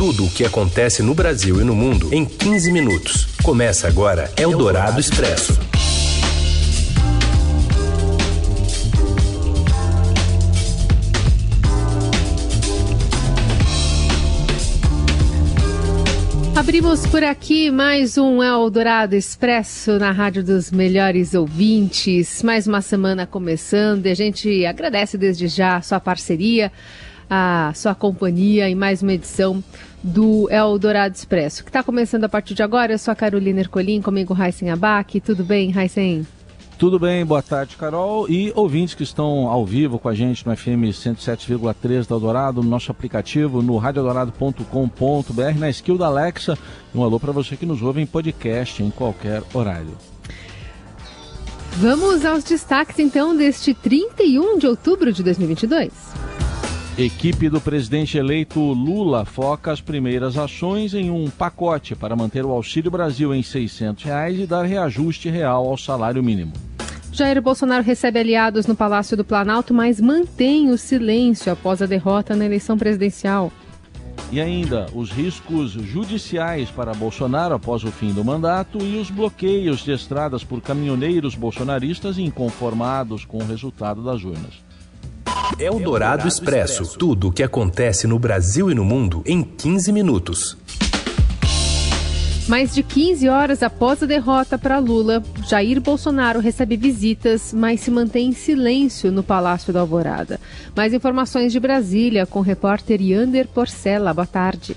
Tudo o que acontece no Brasil e no mundo em 15 minutos. Começa agora Eldorado Expresso. Abrimos por aqui mais um Eldorado Expresso na Rádio dos Melhores Ouvintes. Mais uma semana começando e a gente agradece desde já a sua parceria a sua companhia em mais uma edição do Eldorado Expresso, que está começando a partir de agora. Eu sou a Carolina Ercolim, comigo Raíssen Abac. Tudo bem, Raíssen? Tudo bem, boa tarde, Carol. E ouvintes que estão ao vivo com a gente no FM 107,3 da Eldorado, no nosso aplicativo, no radioeldorado.com.br, na skill da Alexa. Um alô para você que nos ouve em podcast em qualquer horário. Vamos aos destaques então deste 31 de outubro de 2022. Equipe do presidente eleito Lula foca as primeiras ações em um pacote para manter o Auxílio Brasil em 600 reais e dar reajuste real ao salário mínimo. Jair Bolsonaro recebe aliados no Palácio do Planalto, mas mantém o silêncio após a derrota na eleição presidencial. E ainda os riscos judiciais para Bolsonaro após o fim do mandato e os bloqueios de estradas por caminhoneiros bolsonaristas inconformados com o resultado das urnas. É o Dourado Expresso. Tudo o que acontece no Brasil e no mundo em 15 minutos. Mais de 15 horas após a derrota para Lula, Jair Bolsonaro recebe visitas, mas se mantém em silêncio no Palácio da Alvorada. Mais informações de Brasília com o repórter Yander Porcela. Boa tarde.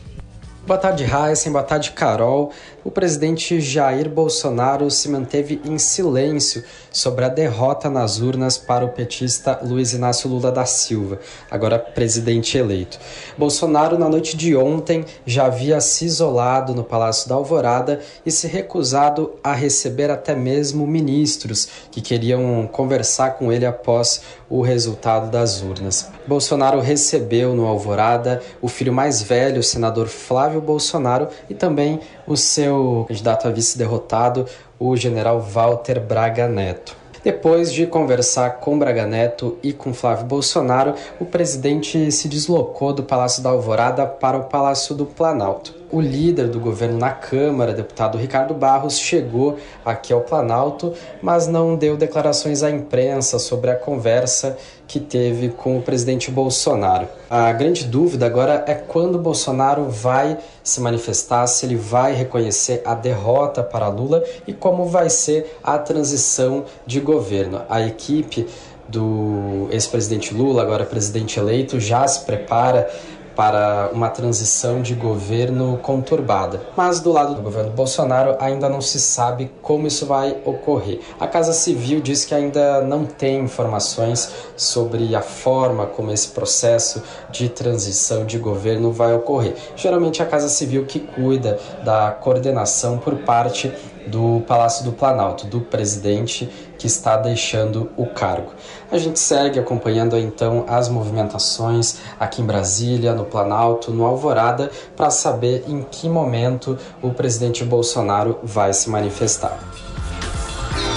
Boa tarde, Heisen. Boa tarde, Carol. O presidente Jair Bolsonaro se manteve em silêncio sobre a derrota nas urnas para o petista Luiz Inácio Lula da Silva, agora presidente eleito. Bolsonaro, na noite de ontem, já havia se isolado no Palácio da Alvorada e se recusado a receber até mesmo ministros que queriam conversar com ele após o resultado das urnas. Bolsonaro recebeu no Alvorada o filho mais velho, o senador Flávio Bolsonaro, e também o seu candidato a vice derrotado, o general Walter Braga Neto. Depois de conversar com Braga Neto e com Flávio Bolsonaro, o presidente se deslocou do Palácio da Alvorada para o Palácio do Planalto. O líder do governo na Câmara, deputado Ricardo Barros, chegou aqui ao Planalto, mas não deu declarações à imprensa sobre a conversa que teve com o presidente Bolsonaro. A grande dúvida agora é quando Bolsonaro vai se manifestar, se ele vai reconhecer a derrota para Lula e como vai ser a transição de governo. A equipe do ex-presidente Lula, agora presidente eleito, já se prepara para uma transição de governo conturbada. Mas do lado do governo Bolsonaro ainda não se sabe como isso vai ocorrer. A Casa Civil diz que ainda não tem informações sobre a forma como esse processo de transição de governo vai ocorrer. Geralmente a Casa Civil que cuida da coordenação por parte do Palácio do Planalto, do presidente que está deixando o cargo. A gente segue acompanhando então as movimentações aqui em Brasília, no Planalto, no Alvorada, para saber em que momento o presidente Bolsonaro vai se manifestar.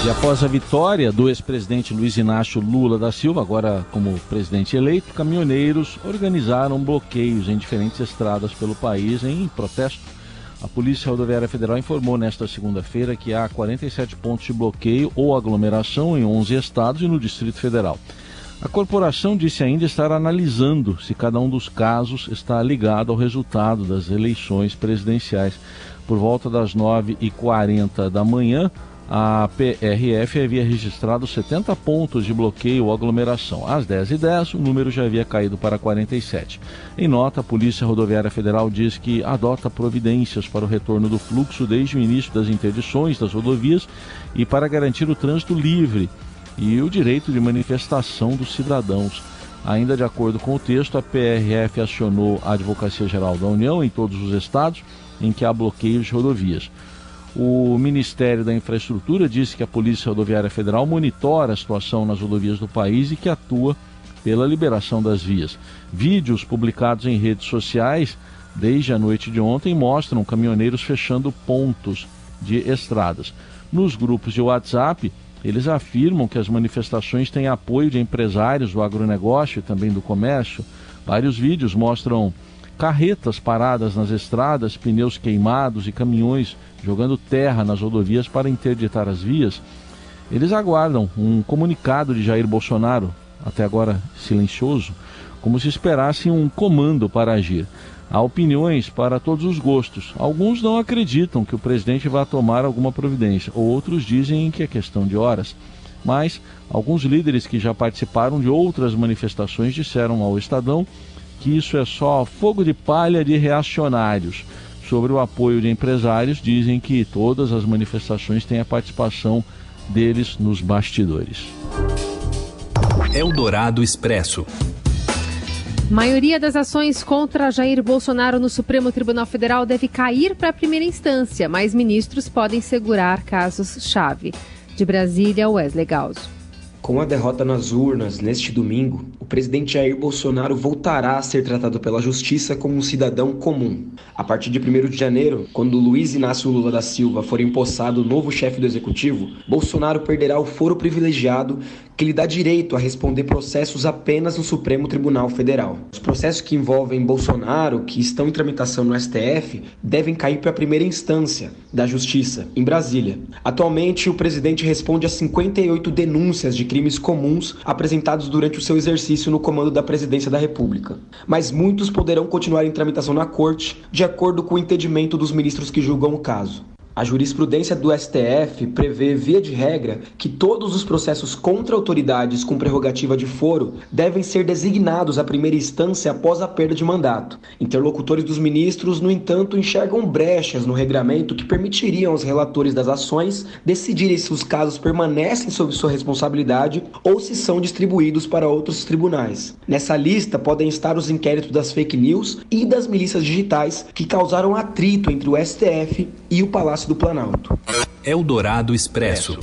E após a vitória do ex-presidente Luiz Inácio Lula da Silva, agora como presidente eleito, caminhoneiros organizaram bloqueios em diferentes estradas pelo país em protesto a Polícia Rodoviária Federal informou nesta segunda-feira que há 47 pontos de bloqueio ou aglomeração em 11 estados e no Distrito Federal. A corporação disse ainda estar analisando se cada um dos casos está ligado ao resultado das eleições presidenciais. Por volta das 9h40 da manhã, a PRF havia registrado 70 pontos de bloqueio ou aglomeração. Às 10h10, o número já havia caído para 47. Em nota, a Polícia Rodoviária Federal diz que adota providências para o retorno do fluxo desde o início das interdições das rodovias e para garantir o trânsito livre e o direito de manifestação dos cidadãos. Ainda de acordo com o texto, a PRF acionou a Advocacia Geral da União em todos os estados em que há bloqueios de rodovias. O Ministério da Infraestrutura disse que a Polícia Rodoviária Federal monitora a situação nas rodovias do país e que atua pela liberação das vias. Vídeos publicados em redes sociais desde a noite de ontem mostram caminhoneiros fechando pontos de estradas. Nos grupos de WhatsApp, eles afirmam que as manifestações têm apoio de empresários do agronegócio e também do comércio. Vários vídeos mostram carretas paradas nas estradas, pneus queimados e caminhões jogando terra nas rodovias para interditar as vias, eles aguardam um comunicado de Jair Bolsonaro, até agora silencioso, como se esperassem um comando para agir. Há opiniões para todos os gostos. Alguns não acreditam que o presidente vá tomar alguma providência, outros dizem que é questão de horas. Mas alguns líderes que já participaram de outras manifestações disseram ao Estadão que isso é só fogo de palha de reacionários. Sobre o apoio de empresários, dizem que todas as manifestações têm a participação deles nos bastidores. Eldorado Expresso. Maioria das ações contra Jair Bolsonaro no Supremo Tribunal Federal deve cair para a primeira instância, mas ministros podem segurar casos-chave. De Brasília, Wesley Galzo. Com a derrota nas urnas neste domingo, o presidente Jair Bolsonaro voltará a ser tratado pela justiça como um cidadão comum. A partir de 1 de janeiro, quando Luiz Inácio Lula da Silva for empossado novo chefe do executivo, Bolsonaro perderá o foro privilegiado que lhe dá direito a responder processos apenas no Supremo Tribunal Federal. Os processos que envolvem Bolsonaro, que estão em tramitação no STF, devem cair para a primeira instância da Justiça, em Brasília. Atualmente, o presidente responde a 58 denúncias de crimes comuns apresentados durante o seu exercício no comando da presidência da República. Mas muitos poderão continuar em tramitação na corte, de acordo com o entendimento dos ministros que julgam o caso. A jurisprudência do STF prevê, via de regra, que todos os processos contra autoridades com prerrogativa de foro devem ser designados à primeira instância após a perda de mandato. Interlocutores dos ministros, no entanto, enxergam brechas no regramento que permitiriam aos relatores das ações decidirem se os casos permanecem sob sua responsabilidade ou se são distribuídos para outros tribunais. Nessa lista podem estar os inquéritos das fake news e das milícias digitais que causaram atrito entre o STF e o Palácio do Planalto. Eldorado Expresso.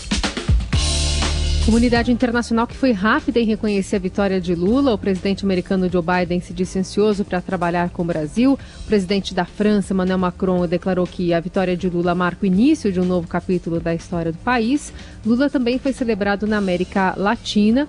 Comunidade internacional que foi rápida em reconhecer a vitória de Lula. O presidente americano Joe Biden se disse ansioso para trabalhar com o Brasil. O presidente da França, Emmanuel Macron, declarou que a vitória de Lula marca o início de um novo capítulo da história do país. Lula também foi celebrado na América Latina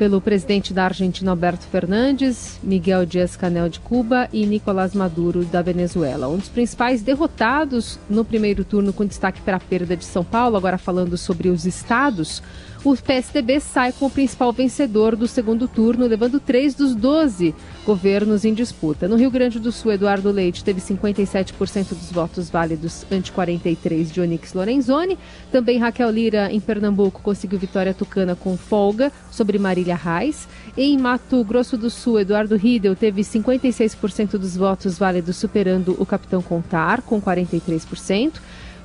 pelo presidente da Argentina Alberto Fernandes, Miguel Dias-Canel de Cuba e Nicolás Maduro da Venezuela. Um dos principais derrotados no primeiro turno com destaque para a perda de São Paulo, agora falando sobre os estados, o PSDB sai como principal vencedor do segundo turno, levando três dos 12 governos em disputa. No Rio Grande do Sul, Eduardo Leite teve 57% dos votos válidos ante 43 de Onix Lorenzoni. Também Raquel Lira, em Pernambuco, conseguiu vitória tucana com folga sobre Marília Reis. Em Mato Grosso do Sul, Eduardo Riedel teve 56% dos votos válidos, superando o capitão Contar, com 43%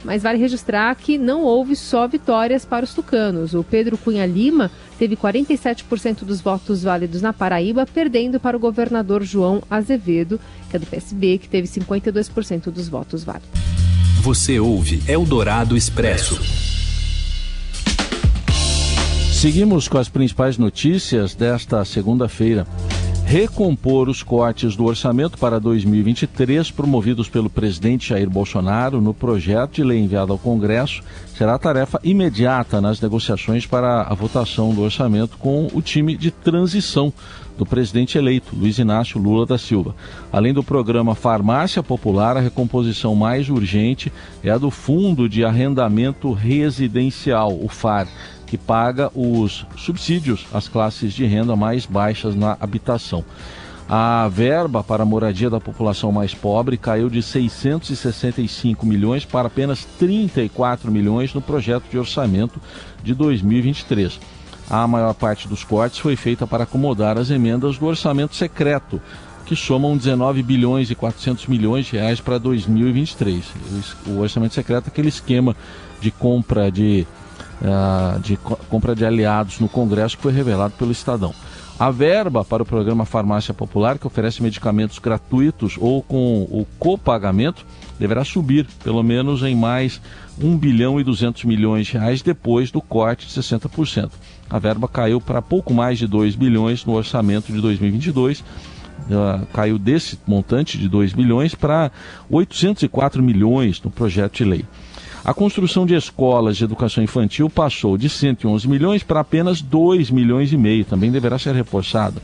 mas vale registrar que não houve só vitórias para os tucanos. O Pedro Cunha Lima teve 47% dos votos válidos na Paraíba, perdendo para o governador João Azevedo, que é do PSB, que teve 52% dos votos válidos. Você ouve Eldorado Expresso. Seguimos com as principais notícias desta segunda-feira recompor os cortes do orçamento para 2023 promovidos pelo presidente Jair Bolsonaro no projeto de lei enviado ao Congresso será tarefa imediata nas negociações para a votação do orçamento com o time de transição do presidente eleito, Luiz Inácio Lula da Silva. Além do programa Farmácia Popular, a recomposição mais urgente é a do Fundo de Arrendamento Residencial, o FAR que paga os subsídios às classes de renda mais baixas na habitação. A verba para a moradia da população mais pobre caiu de 665 milhões para apenas 34 milhões no projeto de orçamento de 2023. A maior parte dos cortes foi feita para acomodar as emendas do orçamento secreto, que somam 19 bilhões e 400 milhões de reais para 2023. O orçamento secreto é aquele esquema de compra de uh, de compra de aliados no Congresso que foi revelado pelo Estadão. A verba para o programa Farmácia Popular, que oferece medicamentos gratuitos ou com o copagamento, deverá subir pelo menos em mais 1 bilhão e 200 milhões de reais depois do corte de 60%. A verba caiu para pouco mais de 2 bilhões no orçamento de 2022. Uh, caiu desse montante de 2 bilhões para 804 milhões no projeto de lei. A construção de escolas de educação infantil passou de 111 milhões para apenas 2 milhões e meio, também deverá ser reforçada.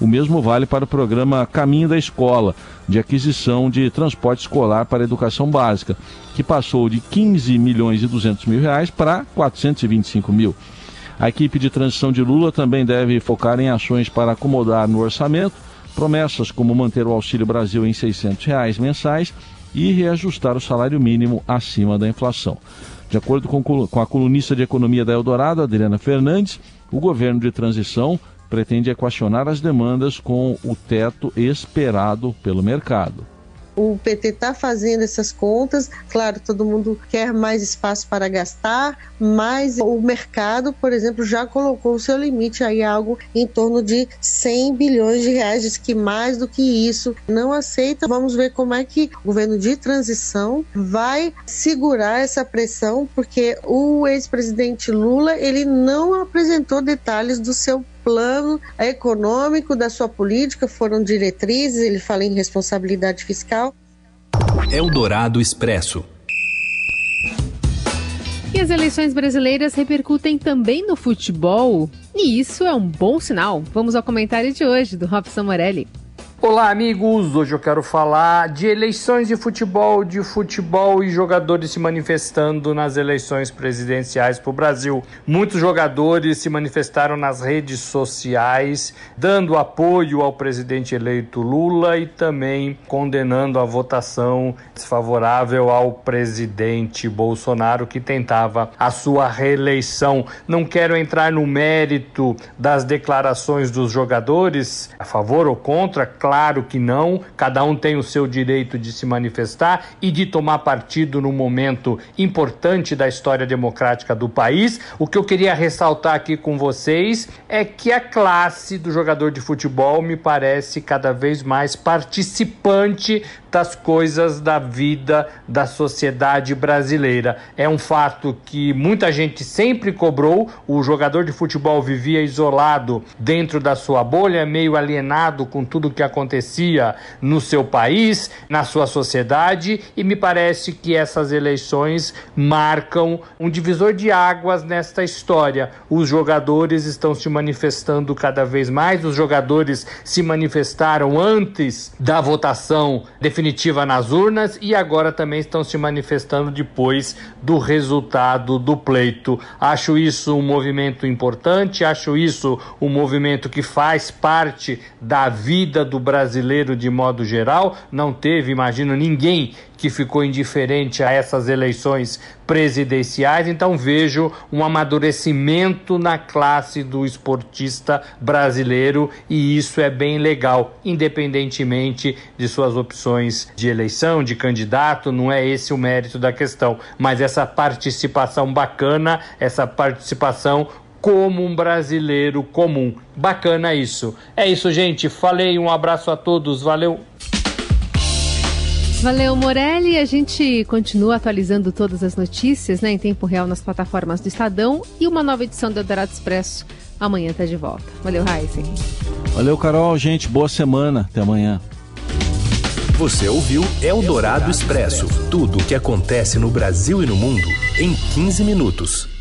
O mesmo vale para o programa Caminho da Escola. de aquisição de transporte escolar para educação básica, que passou de 15 milhões e 200 mil reais para 425 mil. A equipe de transição de Lula também deve focar em ações para acomodar no orçamento promessas como manter o Auxílio Brasil em 600 reais mensais e reajustar o salário mínimo acima da inflação. De acordo com, a colunista de economia da Eldorado, Adriana Fernandes, o governo de transição pretende equacionar as demandas com o teto esperado pelo mercado o PT está fazendo essas contas. Claro, todo mundo quer mais espaço para gastar, mas o mercado, por exemplo, já colocou o seu limite aí algo em torno de 100 bilhões de reais, diz que mais do que isso não aceita. Vamos ver como é que o governo de transição vai segurar essa pressão, porque o ex-presidente Lula ele não apresentou detalhes do seu plano econômico da sua política, foram diretrizes, ele fala em responsabilidade fiscal. Eldorado Expresso. E as eleições brasileiras repercutem também no futebol, e isso é um bom sinal. Vamos ao comentário de hoje do Robson Morelli. Olá, amigos! Hoje eu quero falar de eleições de futebol, de futebol e jogadores se manifestando nas eleições presidenciais para o Brasil. Muitos jogadores se manifestaram nas redes sociais, dando apoio ao presidente eleito Lula e também condenando a votação desfavorável ao presidente Bolsonaro, que tentava a sua reeleição. Não quero entrar no mérito das declarações dos jogadores, a favor ou contra, Claro que não, cada um tem o seu direito de se manifestar e de tomar partido no momento importante da história democrática do país. O que eu queria ressaltar aqui com vocês é que a classe do jogador de futebol me parece cada vez mais participante das coisas da vida da sociedade brasileira. É um fato que muita gente sempre cobrou. O jogador de futebol vivia isolado dentro da sua bolha, meio alienado com tudo que acontecia no seu país, na sua sociedade, e me parece que essas eleições marcam um divisor de águas nesta história. Os jogadores estão se manifestando cada vez mais, os jogadores se manifestaram antes da votação definitiva nas urnas e agora também estão se manifestando depois do resultado do pleito. Acho isso um movimento importante, acho isso um movimento que faz parte da vida do brasileiro de modo geral. Não teve, imagino, ninguém que ficou indiferente a essas eleições presidenciais, então vejo um amadurecimento na classe do esportista brasileiro e isso é bem legal, independentemente de suas opções de eleição, de candidato, não é esse o mérito da questão, mas essa participação bacana, essa participação como um brasileiro comum. Bacana isso. É isso, gente. Falei, um abraço a todos. Valeu. Valeu, Morelli. A gente continua atualizando todas as notícias né, em tempo real nas plataformas do Estadão e uma nova edição do Eldorado Expresso amanhã está de volta. Valeu, Raíssen. Valeu, Carol. Gente, boa semana. Até amanhã. Você ouviu Eldorado Expresso tudo o que acontece no Brasil e no mundo em 15 minutos.